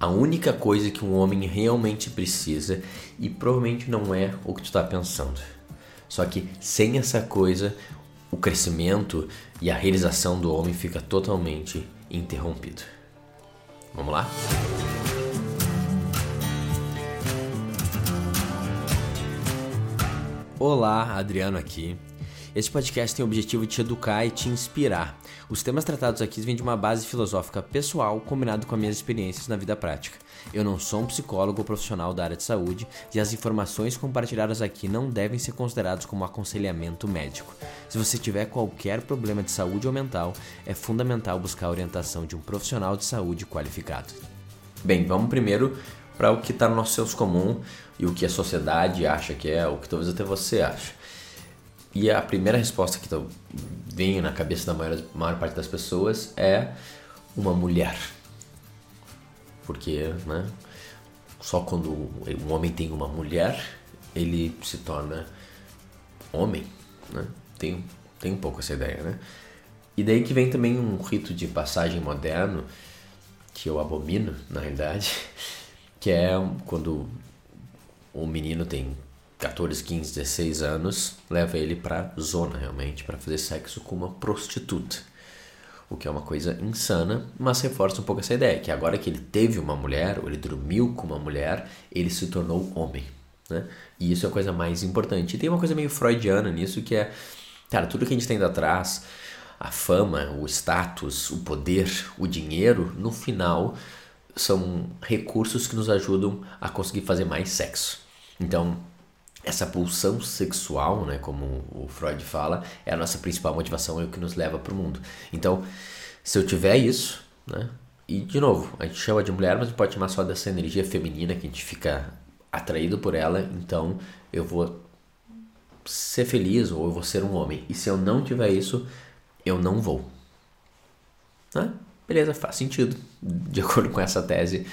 a única coisa que um homem realmente precisa e provavelmente não é o que tu está pensando. Só que sem essa coisa, o crescimento e a realização do homem fica totalmente interrompido. Vamos lá? Olá, Adriano aqui. Este podcast tem o objetivo de te educar e te inspirar. Os temas tratados aqui vêm de uma base filosófica pessoal combinado com as minhas experiências na vida prática. Eu não sou um psicólogo ou profissional da área de saúde e as informações compartilhadas aqui não devem ser consideradas como aconselhamento médico. Se você tiver qualquer problema de saúde ou mental, é fundamental buscar a orientação de um profissional de saúde qualificado. Bem, vamos primeiro para o que está no nosso senso comum e o que a sociedade acha que é, o que talvez até você acha. E a primeira resposta que vem na cabeça da maior, maior parte das pessoas é uma mulher. Porque, né, só quando um homem tem uma mulher, ele se torna homem, né? Tem, tem um pouco essa ideia, né? E daí que vem também um rito de passagem moderno, que eu abomino, na realidade, que é quando o menino tem 14, 15, 16 anos, leva ele para zona realmente para fazer sexo com uma prostituta. O que é uma coisa insana, mas reforça um pouco essa ideia, que agora que ele teve uma mulher, ou ele dormiu com uma mulher, ele se tornou homem. Né? E isso é a coisa mais importante. E tem uma coisa meio freudiana nisso, que é, cara, tudo que a gente tem atrás, a fama, o status, o poder, o dinheiro, no final são recursos que nos ajudam a conseguir fazer mais sexo. Então, essa pulsão sexual, né, como o Freud fala, é a nossa principal motivação, é o que nos leva para o mundo. Então, se eu tiver isso, né, e de novo, a gente chama de mulher, mas pode chamar só dessa energia feminina que a gente fica atraído por ela, então eu vou ser feliz ou eu vou ser um homem. E se eu não tiver isso, eu não vou. Né? Beleza, faz sentido, de acordo com essa tese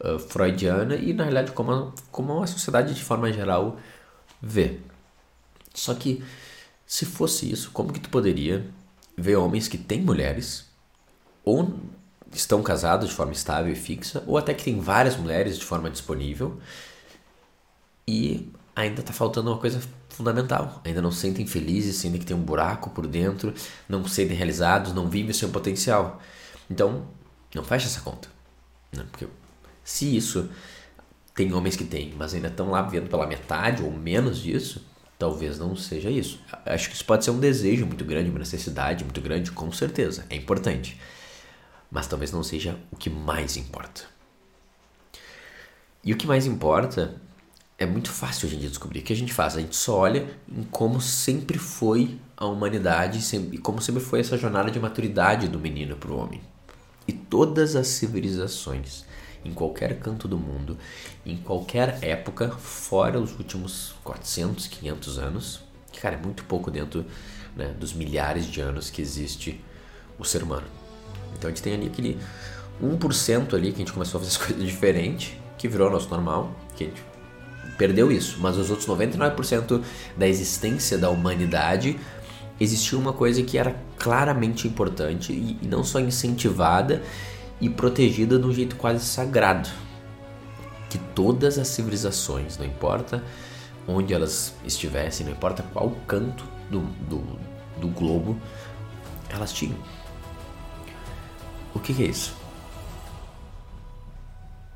uh, freudiana e na realidade como a, como a sociedade de forma geral vê. Só que se fosse isso, como que tu poderia ver homens que têm mulheres ou estão casados de forma estável e fixa, ou até que tem várias mulheres de forma disponível e ainda está faltando uma coisa fundamental. Ainda não se sentem felizes, sentem que tem um buraco por dentro, não se sentem realizados, não vivem o seu potencial. Então, não fecha essa conta. Né? Porque se isso tem homens que têm, mas ainda estão lá vendo pela metade ou menos disso, talvez não seja isso. Acho que isso pode ser um desejo muito grande, uma necessidade muito grande, com certeza, é importante. Mas talvez não seja o que mais importa. E o que mais importa é muito fácil hoje em dia descobrir. O que a gente faz? A gente só olha em como sempre foi a humanidade e como sempre foi essa jornada de maturidade do menino para o homem. E todas as civilizações em qualquer canto do mundo, em qualquer época, fora os últimos 400, 500 anos, que, cara, é muito pouco dentro né, dos milhares de anos que existe o ser humano. Então a gente tem ali aquele 1% ali que a gente começou a fazer as coisas diferentes, que virou nosso normal, que a gente perdeu isso, mas os outros 99% da existência da humanidade existia uma coisa que era claramente importante e não só incentivada e protegida de um jeito quase sagrado. Que todas as civilizações, não importa onde elas estivessem, não importa qual canto do, do, do globo, elas tinham. O que, que é isso?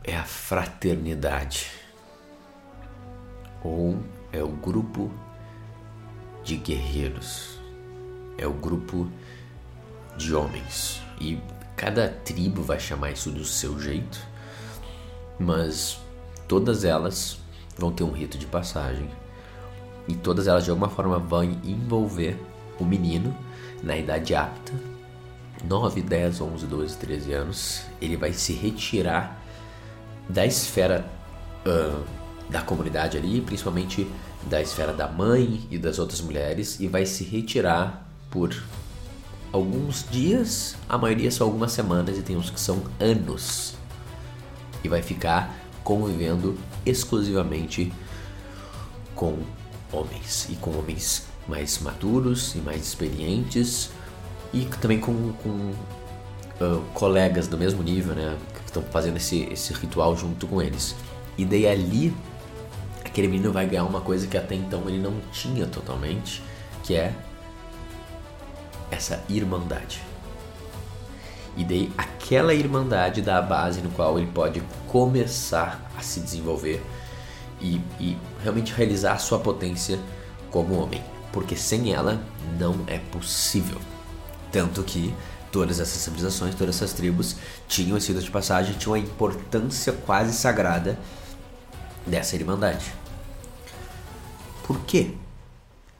É a fraternidade. Ou é o grupo de guerreiros. É o grupo de homens. E Cada tribo vai chamar isso do seu jeito, mas todas elas vão ter um rito de passagem e todas elas de alguma forma vão envolver o menino na idade apta 9, 10, 11, 12, 13 anos. Ele vai se retirar da esfera uh, da comunidade ali, principalmente da esfera da mãe e das outras mulheres, e vai se retirar por alguns dias, a maioria são algumas semanas e tem uns que são anos. E vai ficar convivendo exclusivamente com homens e com homens mais maduros e mais experientes e também com, com uh, colegas do mesmo nível, né? Que estão fazendo esse, esse ritual junto com eles. E daí ali, aquele menino vai ganhar uma coisa que até então ele não tinha totalmente, que é essa irmandade. E daí aquela irmandade dá a base no qual ele pode começar a se desenvolver e, e realmente realizar a sua potência como homem. Porque sem ela não é possível. Tanto que todas essas civilizações, todas essas tribos tinham esse de passagem, tinham a importância quase sagrada dessa irmandade. Por quê?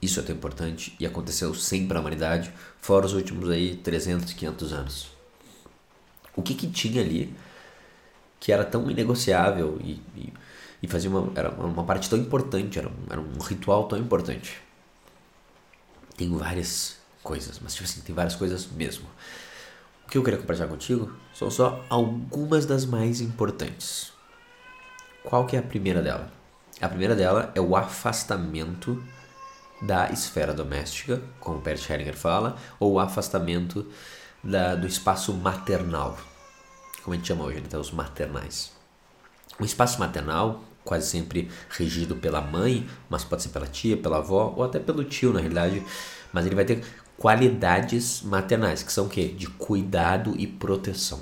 Isso é tão importante e aconteceu sempre na humanidade, fora os últimos aí 300, 500 anos. O que que tinha ali que era tão inegociável e, e, e fazia uma, era uma parte tão importante, era um, era um ritual tão importante? Tem várias coisas, mas tipo assim, tem várias coisas mesmo. O que eu queria compartilhar contigo são só algumas das mais importantes. Qual que é a primeira dela? A primeira dela é o afastamento da esfera doméstica, como Bert Hellinger fala, ou o afastamento da, do espaço maternal, como a gente chama hoje, então os maternais. O espaço maternal, quase sempre regido pela mãe, mas pode ser pela tia, pela avó ou até pelo tio, na realidade, mas ele vai ter qualidades maternais, que são o quê? De cuidado e proteção.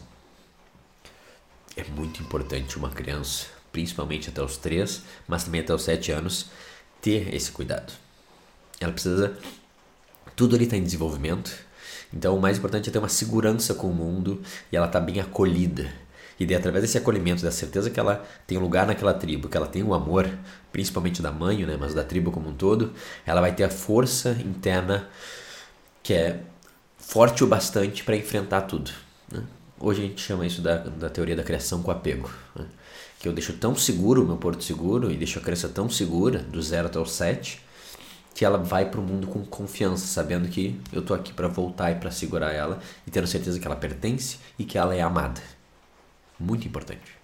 É muito importante uma criança, principalmente até os 3, mas também até os 7 anos, ter esse cuidado. Ela precisa. Tudo ali está em desenvolvimento, então o mais importante é ter uma segurança com o mundo e ela tá bem acolhida. E daí, através desse acolhimento, da certeza que ela tem um lugar naquela tribo, que ela tem o um amor, principalmente da mãe, né, mas da tribo como um todo, ela vai ter a força interna que é forte o bastante para enfrentar tudo. Né? Hoje a gente chama isso da, da teoria da criação com apego. Né? Que eu deixo tão seguro o meu porto seguro e deixo a criança tão segura, do zero até o sete, que ela vai para o mundo com confiança, sabendo que eu tô aqui para voltar e para segurar ela e tendo certeza que ela pertence e que ela é amada. Muito importante.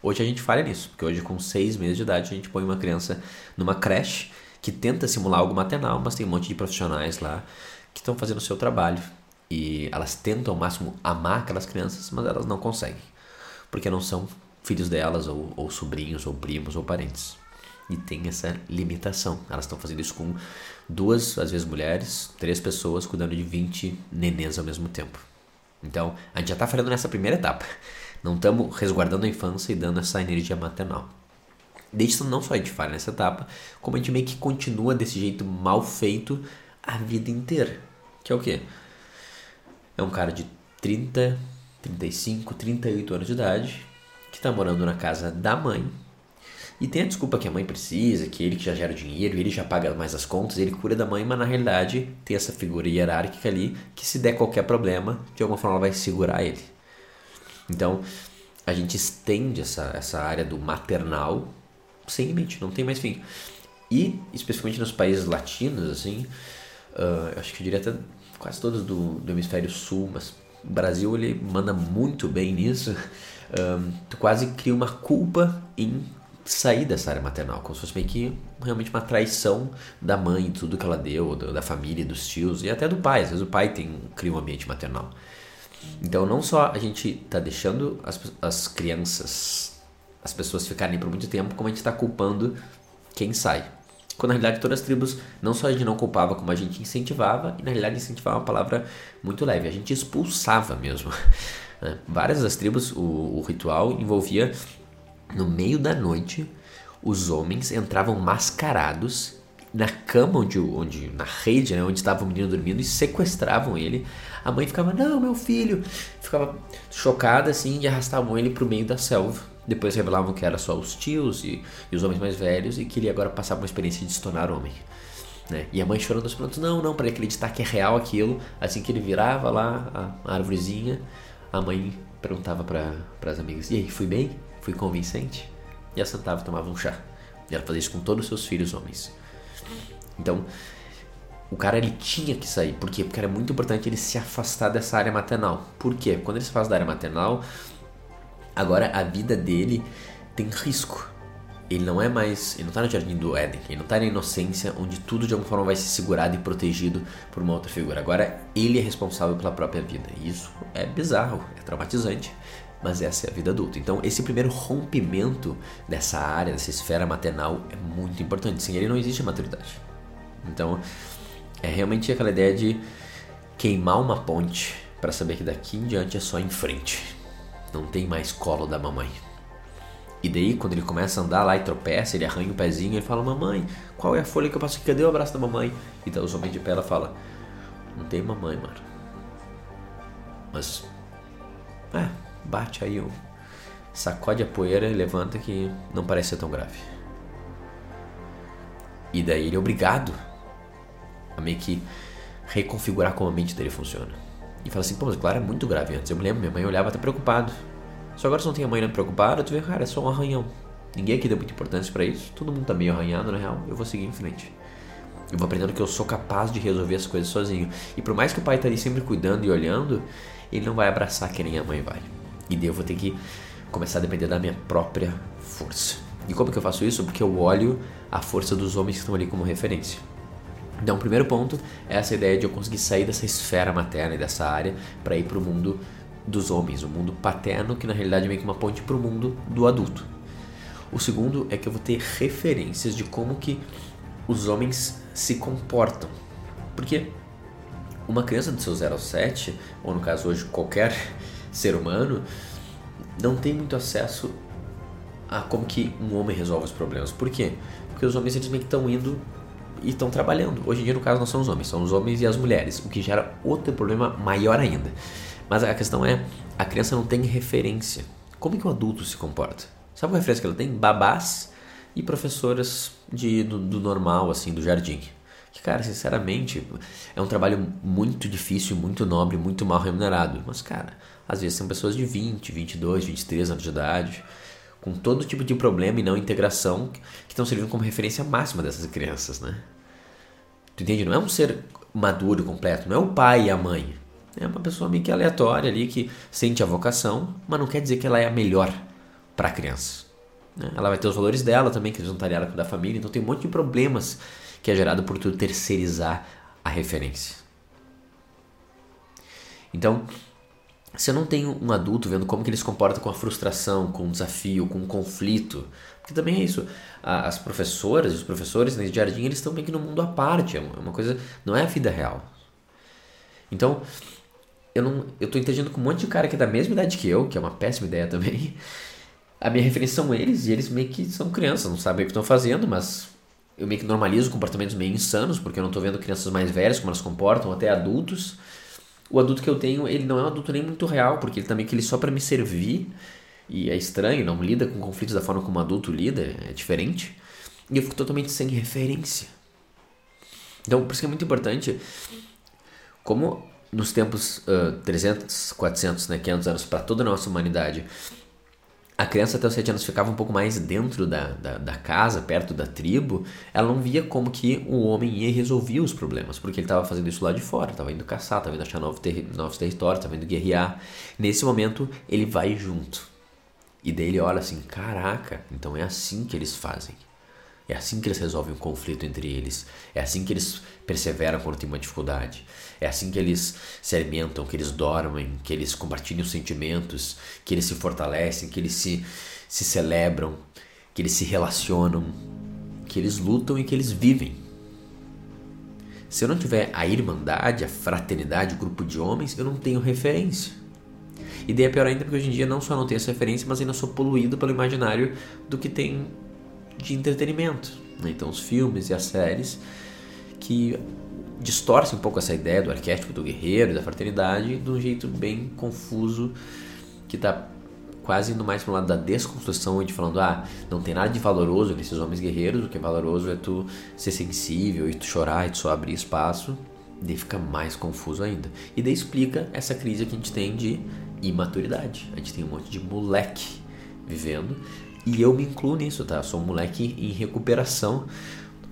Hoje a gente falha nisso, porque hoje com seis meses de idade a gente põe uma criança numa creche que tenta simular algo maternal, mas tem um monte de profissionais lá que estão fazendo o seu trabalho e elas tentam ao máximo amar aquelas crianças, mas elas não conseguem, porque não são filhos delas, ou, ou sobrinhos, ou primos, ou parentes. E tem essa limitação. Elas estão fazendo isso com duas, às vezes mulheres, três pessoas cuidando de 20 nenês ao mesmo tempo. Então, a gente já está falhando nessa primeira etapa. Não estamos resguardando a infância e dando essa energia maternal. Desde não só a gente falha nessa etapa, como a gente meio que continua desse jeito mal feito a vida inteira. Que é o quê? É um cara de 30, 35, 38 anos de idade que está morando na casa da mãe e tem a desculpa que a mãe precisa, que ele que já gera dinheiro, ele já paga mais as contas, ele cura da mãe, mas na realidade tem essa figura hierárquica ali que se der qualquer problema, de alguma forma ela vai segurar ele. Então, a gente estende essa, essa área do maternal sem limite, não tem mais fim. E, especificamente nos países latinos, assim, uh, acho que eu diria até quase todos do, do hemisfério sul, mas o Brasil ele manda muito bem nisso. Um, tu quase cria uma culpa em sair dessa área maternal, como se fosse meio que realmente uma traição da mãe, tudo que ela deu, da família, dos tios e até do pai. Às vezes o pai tem cria um ambiente maternal. Então não só a gente está deixando as, as crianças, as pessoas ficarem por muito tempo, como a gente está culpando quem sai. Quando na realidade todas as tribos, não só a gente não culpava, como a gente incentivava, e na realidade incentivava é uma palavra muito leve, a gente expulsava mesmo. Né? Várias das tribos, o, o ritual envolvia, no meio da noite, os homens entravam mascarados na cama onde, onde na rede, né, onde estava o menino dormindo e sequestravam ele. A mãe ficava, não, meu filho, ficava chocada assim e arrastavam ele para o meio da selva. Depois revelavam que era só os tios e, e, os homens mais velhos e que ele agora passava uma experiência de se tornar homem. Né? E a mãe chorando aos prantos, não, não, para acreditar que é real aquilo. Assim que ele virava lá a, a árvorezinha, a mãe perguntava para as amigas, e aí, fui bem? Fui convincente? E sentava e tomava um chá. E ela fazia isso com todos os seus filhos homens. Então, o cara ele tinha que sair. Por quê? Porque era muito importante ele se afastar dessa área maternal. Por quê? Quando ele se afasta da área maternal, Agora a vida dele tem risco. ele não é mais. Ele não tá no jardim do Éden, ele não tá na inocência, onde tudo de alguma forma vai ser segurado e protegido por uma outra figura. Agora ele é responsável pela própria vida. E isso é bizarro, é traumatizante, mas essa é a vida adulta. Então, esse primeiro rompimento dessa área, dessa esfera maternal, é muito importante. Sem ele não existe maturidade. Então, é realmente aquela ideia de queimar uma ponte para saber que daqui em diante é só em frente. Não tem mais colo da mamãe. E daí, quando ele começa a andar lá e tropeça, ele arranha o pezinho e fala: Mamãe, qual é a folha que eu passo aqui? Cadê o abraço da mamãe? E daí os homens de pé ela fala: Não tem mamãe, mano. Mas, é, bate aí, um, sacode a poeira e levanta que não parece ser tão grave. E daí ele é obrigado a meio que reconfigurar como a mente dele funciona. E fala assim, pô, mas claro, é muito grave antes. Eu me lembro, minha mãe olhava até preocupado. Só agora você não tem a mãe preocupada, tu vê, cara, é só um arranhão. Ninguém aqui deu muita importância para isso. Todo mundo tá meio arranhado, na real. Eu vou seguir em frente. Eu vou aprendendo que eu sou capaz de resolver as coisas sozinho. E por mais que o pai tá ali sempre cuidando e olhando, ele não vai abraçar que nem a mãe vai. E daí eu vou ter que começar a depender da minha própria força. E como que eu faço isso? Porque eu olho a força dos homens que estão ali como referência. Então, o primeiro ponto é essa ideia de eu conseguir sair dessa esfera materna e dessa área para ir para o mundo dos homens, o mundo paterno, que na realidade é meio que uma ponte para o mundo do adulto. O segundo é que eu vou ter referências de como que os homens se comportam. Porque uma criança de seus 0 aos 7, ou no caso hoje qualquer ser humano, não tem muito acesso a como que um homem resolve os problemas. Por quê? Porque os homens simplesmente estão indo e estão trabalhando. Hoje em dia, no caso, não são os homens, são os homens e as mulheres, o que gera outro problema maior ainda. Mas a questão é, a criança não tem referência. Como que o adulto se comporta? Sabe qual referência que ela tem? Babás e professoras de, do, do normal, assim, do jardim. Que, cara, sinceramente, é um trabalho muito difícil, muito nobre, muito mal remunerado. Mas, cara, às vezes são pessoas de 20, 22, 23 anos de idade com todo tipo de problema e não integração que estão servindo como referência máxima dessas crianças, né? Tu entende? Não é um ser maduro completo, não é o pai e a mãe. É uma pessoa meio que aleatória ali que sente a vocação, mas não quer dizer que ela é a melhor para a criança. Né? Ela vai ter os valores dela também, que eles estar ela com da família, então tem um monte de problemas que é gerado por tu terceirizar a referência. Então, se eu não tenho um adulto vendo como que ele se comporta com a frustração, com o desafio, com o conflito, porque também é isso, as professoras os professores nesse jardim, eles estão meio que no mundo à parte, é uma coisa, não é a vida real. Então, eu não, eu tô interagindo com um monte de cara que é da mesma idade que eu, que é uma péssima ideia também. A minha referência são eles, e eles meio que são crianças, não sabem o que estão fazendo, mas eu meio que normalizo comportamentos meio insanos, porque eu não estou vendo crianças mais velhas como elas comportam, até adultos o adulto que eu tenho, ele não é um adulto nem muito real, porque ele também que ele só para me servir e é estranho, não lida com conflitos da forma como um adulto lida, é diferente. E eu fico totalmente sem referência. Então, por isso que é muito importante como nos tempos uh, 300, 400, né, 500 anos para toda a nossa humanidade, a criança até os 7 anos ficava um pouco mais dentro da, da, da, casa, perto da tribo, ela não via como que o homem ia resolver os problemas, porque ele estava fazendo isso lá de fora, estava indo caçar, estava indo achar novos, ter novos territórios, estava indo guerrear. Nesse momento, ele vai junto. E daí ele olha assim, caraca, então é assim que eles fazem. É assim que eles resolvem o conflito entre eles. É assim que eles perseveram quando tem uma dificuldade. É assim que eles se alimentam, que eles dormem, que eles compartilham sentimentos, que eles se fortalecem, que eles se, se celebram, que eles se relacionam, que eles lutam e que eles vivem. Se eu não tiver a irmandade, a fraternidade, o grupo de homens, eu não tenho referência. E daí é pior ainda porque hoje em dia não só não tenho essa referência, mas ainda sou poluído pelo imaginário do que tem de entretenimento. Né? Então, os filmes e as séries que distorcem um pouco essa ideia do arquétipo do guerreiro da fraternidade de um jeito bem confuso que está quase indo mais para o lado da desconstrução e de falando, ah, não tem nada de valoroso nesses homens guerreiros, o que é valoroso é tu ser sensível e tu chorar e tu só abrir espaço, e daí fica mais confuso ainda. E daí explica essa crise que a gente tem de imaturidade. A gente tem um monte de moleque vivendo e eu me incluo nisso, tá? Eu sou um moleque em recuperação.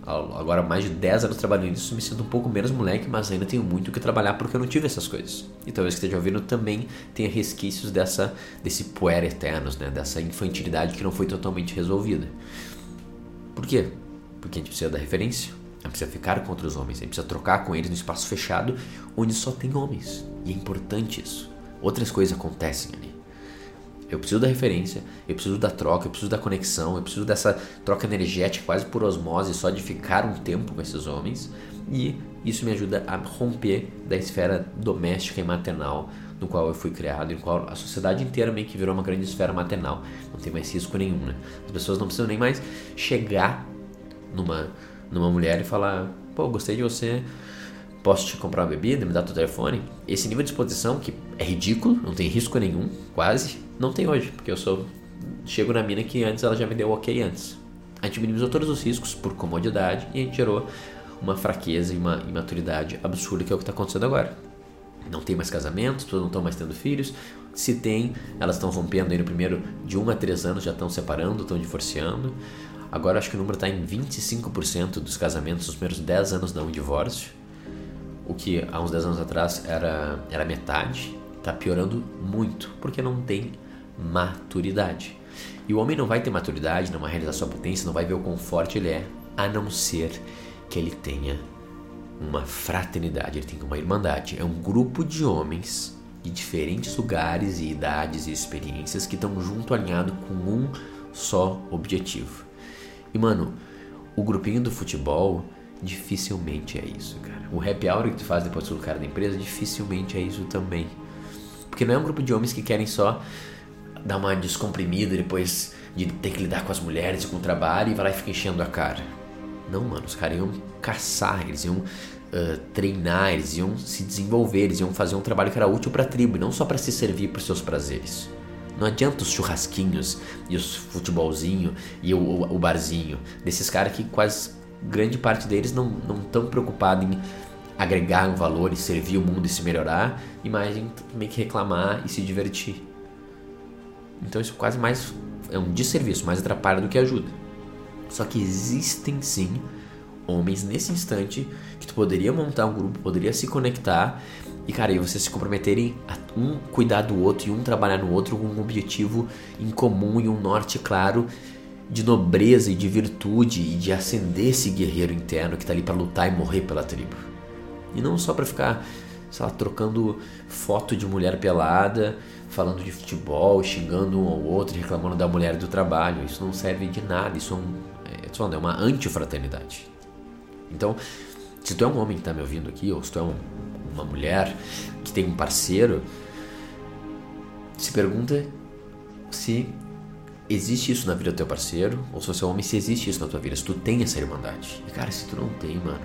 Agora, mais de 10 anos trabalhando nisso, me sinto um pouco menos moleque, mas ainda tenho muito que trabalhar porque eu não tive essas coisas. E talvez que esteja ouvindo também tenha resquícios dessa, desse puer eternos, né? Dessa infantilidade que não foi totalmente resolvida. Por quê? Porque a gente precisa da referência, a gente precisa ficar com outros homens, a gente precisa trocar com eles no espaço fechado onde só tem homens. E é importante isso. Outras coisas acontecem ali. Eu preciso da referência, eu preciso da troca, eu preciso da conexão, eu preciso dessa troca energética quase por osmose, só de ficar um tempo com esses homens. E isso me ajuda a romper da esfera doméstica e maternal no qual eu fui criado, em qual a sociedade inteira meio que virou uma grande esfera maternal. Não tem mais risco nenhum, né? As pessoas não precisam nem mais chegar numa, numa mulher e falar: pô, gostei de você, posso te comprar uma bebida, me dar teu telefone? Esse nível de exposição, que é ridículo, não tem risco nenhum, quase, não tem hoje, porque eu sou. Chego na mina que antes ela já me deu ok antes. A gente minimizou todos os riscos por comodidade e a gente gerou uma fraqueza e uma imaturidade absurda que é o que está acontecendo agora. Não tem mais casamentos, pessoas não estão mais tendo filhos. Se tem, elas estão rompendo aí no primeiro de 1 a 3 anos, já estão separando, estão divorciando. Agora acho que o número está em 25% dos casamentos nos primeiros 10 anos dão um divórcio. O que há uns 10 anos atrás era, era metade. Está piorando muito, porque não tem maturidade. E o homem não vai ter maturidade, não vai realizar sua potência, não vai ver o quão forte ele é, a não ser que ele tenha uma fraternidade, ele tem uma irmandade. É um grupo de homens de diferentes lugares e idades e experiências que estão junto alinhado com um só objetivo. E mano, o grupinho do futebol dificilmente é isso, cara. O happy hour que tu faz depois do cara da empresa dificilmente é isso também. Porque não é um grupo de homens que querem só dar uma descomprimida depois de ter que lidar com as mulheres e com o trabalho e vai lá e fica enchendo a cara. Não, mano, os caras iam caçar, eles iam uh, treinar, eles iam se desenvolver, eles iam fazer um trabalho que era útil para a tribo e não só para se servir para seus prazeres. Não adianta os churrasquinhos e os futebolzinho e o, o, o barzinho desses caras que quase grande parte deles não estão preocupados em agregar um valor e servir o mundo e se melhorar, e mais em meio que reclamar e se divertir. Então isso quase mais é um desserviço, mais atrapalha do que ajuda. Só que existem sim homens nesse instante que tu poderia montar um grupo, poderia se conectar e cara, e vocês se comprometerem a um cuidar do outro e um trabalhar no outro com um objetivo em comum e um norte claro de nobreza e de virtude e de acender esse guerreiro interno que está ali para lutar e morrer pela tribo. E não só para ficar, sei lá, trocando foto de mulher pelada, falando de futebol, xingando um ao outro, reclamando da mulher do trabalho. Isso não serve de nada, isso é um, falando, é uma antifraternidade. Então, se tu é um homem que está me ouvindo aqui, ou se tu é um, uma mulher que tem um parceiro, se pergunta se existe isso na vida do teu parceiro, ou se você é homem, se existe isso na tua vida, se tu tem essa irmandade. E cara, se tu não tem, mano,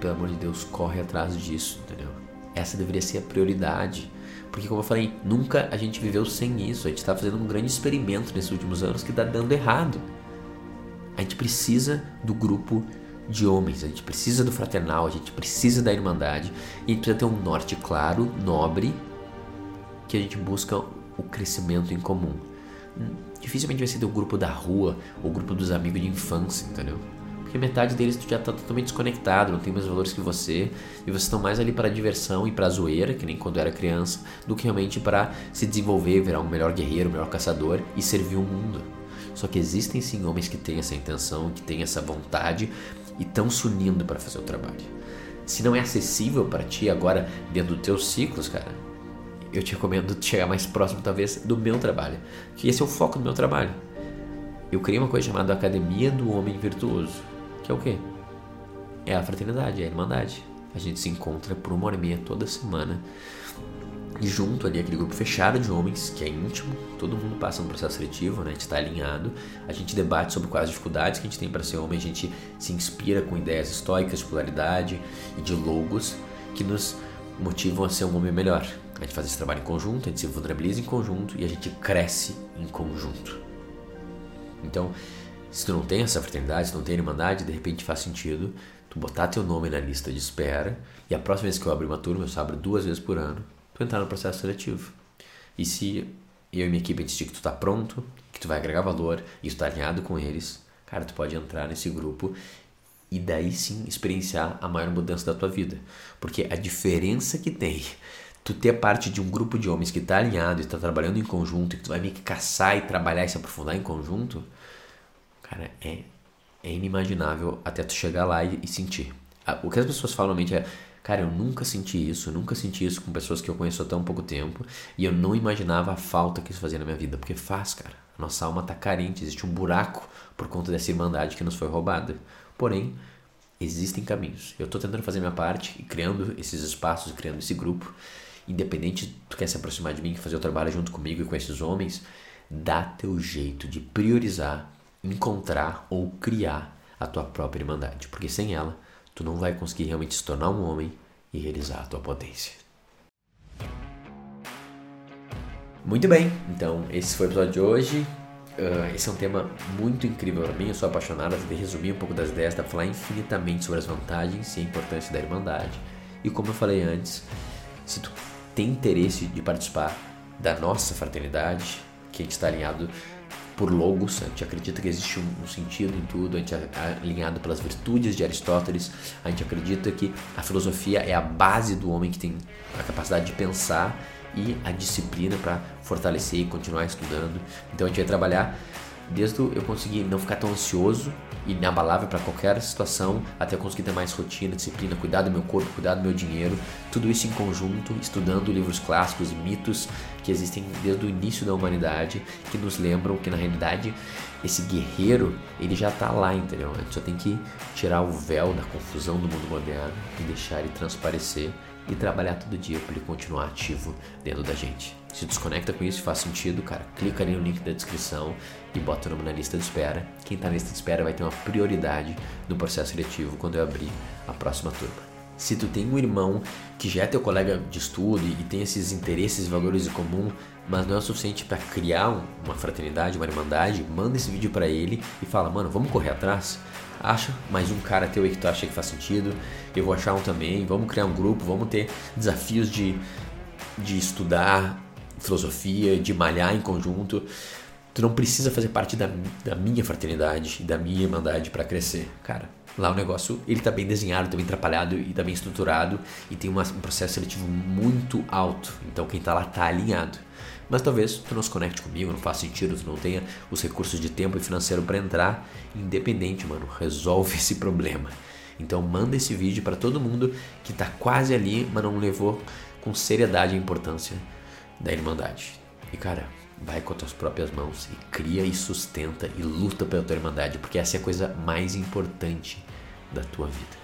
pelo amor de Deus, corre atrás disso, entendeu? Essa deveria ser a prioridade. Porque, como eu falei, nunca a gente viveu sem isso. A gente está fazendo um grande experimento nesses últimos anos que está dando errado. A gente precisa do grupo de homens, a gente precisa do fraternal, a gente precisa da irmandade e a gente precisa ter um norte claro, nobre, que a gente busca o crescimento em comum. Dificilmente vai ser do grupo da rua ou grupo dos amigos de infância, entendeu? Porque metade deles tu já está totalmente desconectado, não tem mais valores que você, e vocês estão mais ali para diversão e para zoeira, que nem quando era criança, do que realmente para se desenvolver, virar um melhor guerreiro, um melhor caçador e servir o mundo. Só que existem sim homens que têm essa intenção, que têm essa vontade e estão se unindo para fazer o trabalho. Se não é acessível para ti agora dentro dos teus ciclos, cara, eu te recomendo chegar mais próximo talvez do meu trabalho, que esse é o foco do meu trabalho. Eu criei uma coisa chamada Academia do Homem Virtuoso, que é o quê? É a fraternidade, é a irmandade. A gente se encontra por uma hora e meia toda semana e junto ali, aquele grupo fechado de homens, que é íntimo, todo mundo passa no processo seletivo, né? A gente está alinhado, a gente debate sobre quais dificuldades que a gente tem para ser homem, a gente se inspira com ideias históricas de polaridade e de logos que nos motivam a ser um homem melhor. A gente faz esse trabalho em conjunto, a gente se vulnerabiliza em conjunto e a gente cresce em conjunto. Então, se tu não tem essa fraternidade, se tu não tem irmandade, de repente faz sentido tu botar teu nome na lista de espera e a próxima vez que eu abrir uma turma, eu só abro duas vezes por ano, tu entrar no processo seletivo. E se eu e minha equipe decidir que tu tá pronto, que tu vai agregar valor e tu tá alinhado com eles, cara, tu pode entrar nesse grupo e daí sim experienciar a maior mudança da tua vida. Porque a diferença que tem tu ter parte de um grupo de homens que está alinhado e está trabalhando em conjunto, e que tu vai meio que caçar e trabalhar e se aprofundar em conjunto, cara, é é inimaginável até tu chegar lá e, e sentir. O que as pessoas falam normalmente é, cara, eu nunca senti isso, eu nunca senti isso com pessoas que eu conheço há tão pouco tempo e eu não imaginava a falta que isso fazia na minha vida, porque faz, cara. Nossa alma tá carente, existe um buraco por conta dessa irmandade que nos foi roubada. Porém, existem caminhos. Eu estou tentando fazer minha parte e criando esses espaços, criando esse grupo. Independente de tu quer se aproximar de mim, fazer o trabalho junto comigo e com esses homens, dá teu jeito de priorizar, encontrar ou criar a tua própria irmandade, porque sem ela tu não vai conseguir realmente se tornar um homem e realizar a tua potência. Muito bem, então esse foi o episódio de hoje. Uh, esse é um tema muito incrível para mim, eu sou apaixonado, de resumir um pouco das ideias, para falar infinitamente sobre as vantagens e a importância da irmandade. E como eu falei antes, se tu tem interesse de participar da nossa fraternidade, que a gente está alinhado por logos, a gente acredita que existe um, sentido em tudo, a gente é alinhado pelas virtudes de Aristóteles, a gente acredita que a filosofia é a base do homem que tem a capacidade de pensar e a disciplina para fortalecer e continuar estudando. Então a gente vai trabalhar desde eu conseguir não ficar tão ansioso e inabalável para qualquer situação, até eu conseguir ter mais rotina, disciplina, cuidar do meu corpo, cuidar do meu dinheiro, tudo isso em conjunto, estudando livros clássicos e mitos que existem desde o início da humanidade, que nos lembram que na realidade esse guerreiro, ele já está lá, entendeu? A gente só tem que tirar o véu da confusão do mundo moderno e deixar ele transparecer e trabalhar todo dia para ele continuar ativo dentro da gente. Se desconecta com isso faz sentido, cara, clica ali no link da descrição e bota o nome na lista de espera. Quem está na lista de espera vai ter uma prioridade no processo seletivo quando eu abrir a próxima turma. Se tu tem um irmão que já é teu colega de estudo e tem esses interesses e valores em comum, mas não é o suficiente para criar uma fraternidade, uma irmandade, manda esse vídeo para ele e fala, mano, vamos correr atrás? Acha mais um cara teu aí que tu acha que faz sentido, eu vou achar um também, vamos criar um grupo, vamos ter desafios de, de estudar filosofia, de malhar em conjunto. Tu não precisa fazer parte da, da minha fraternidade e da minha irmandade para crescer. Cara, lá o negócio ele tá bem desenhado, tá bem atrapalhado e tá bem estruturado e tem uma, um processo seletivo muito alto. Então quem tá lá tá alinhado. Mas talvez tu não se conecte comigo, não faça sentido, tu não tenha os recursos de tempo e financeiro para entrar. Independente, mano, resolve esse problema. Então manda esse vídeo para todo mundo que tá quase ali, mas não levou com seriedade a importância da Irmandade. E cara, vai com as tuas próprias mãos e cria e sustenta e luta pela tua Irmandade, porque essa é a coisa mais importante da tua vida.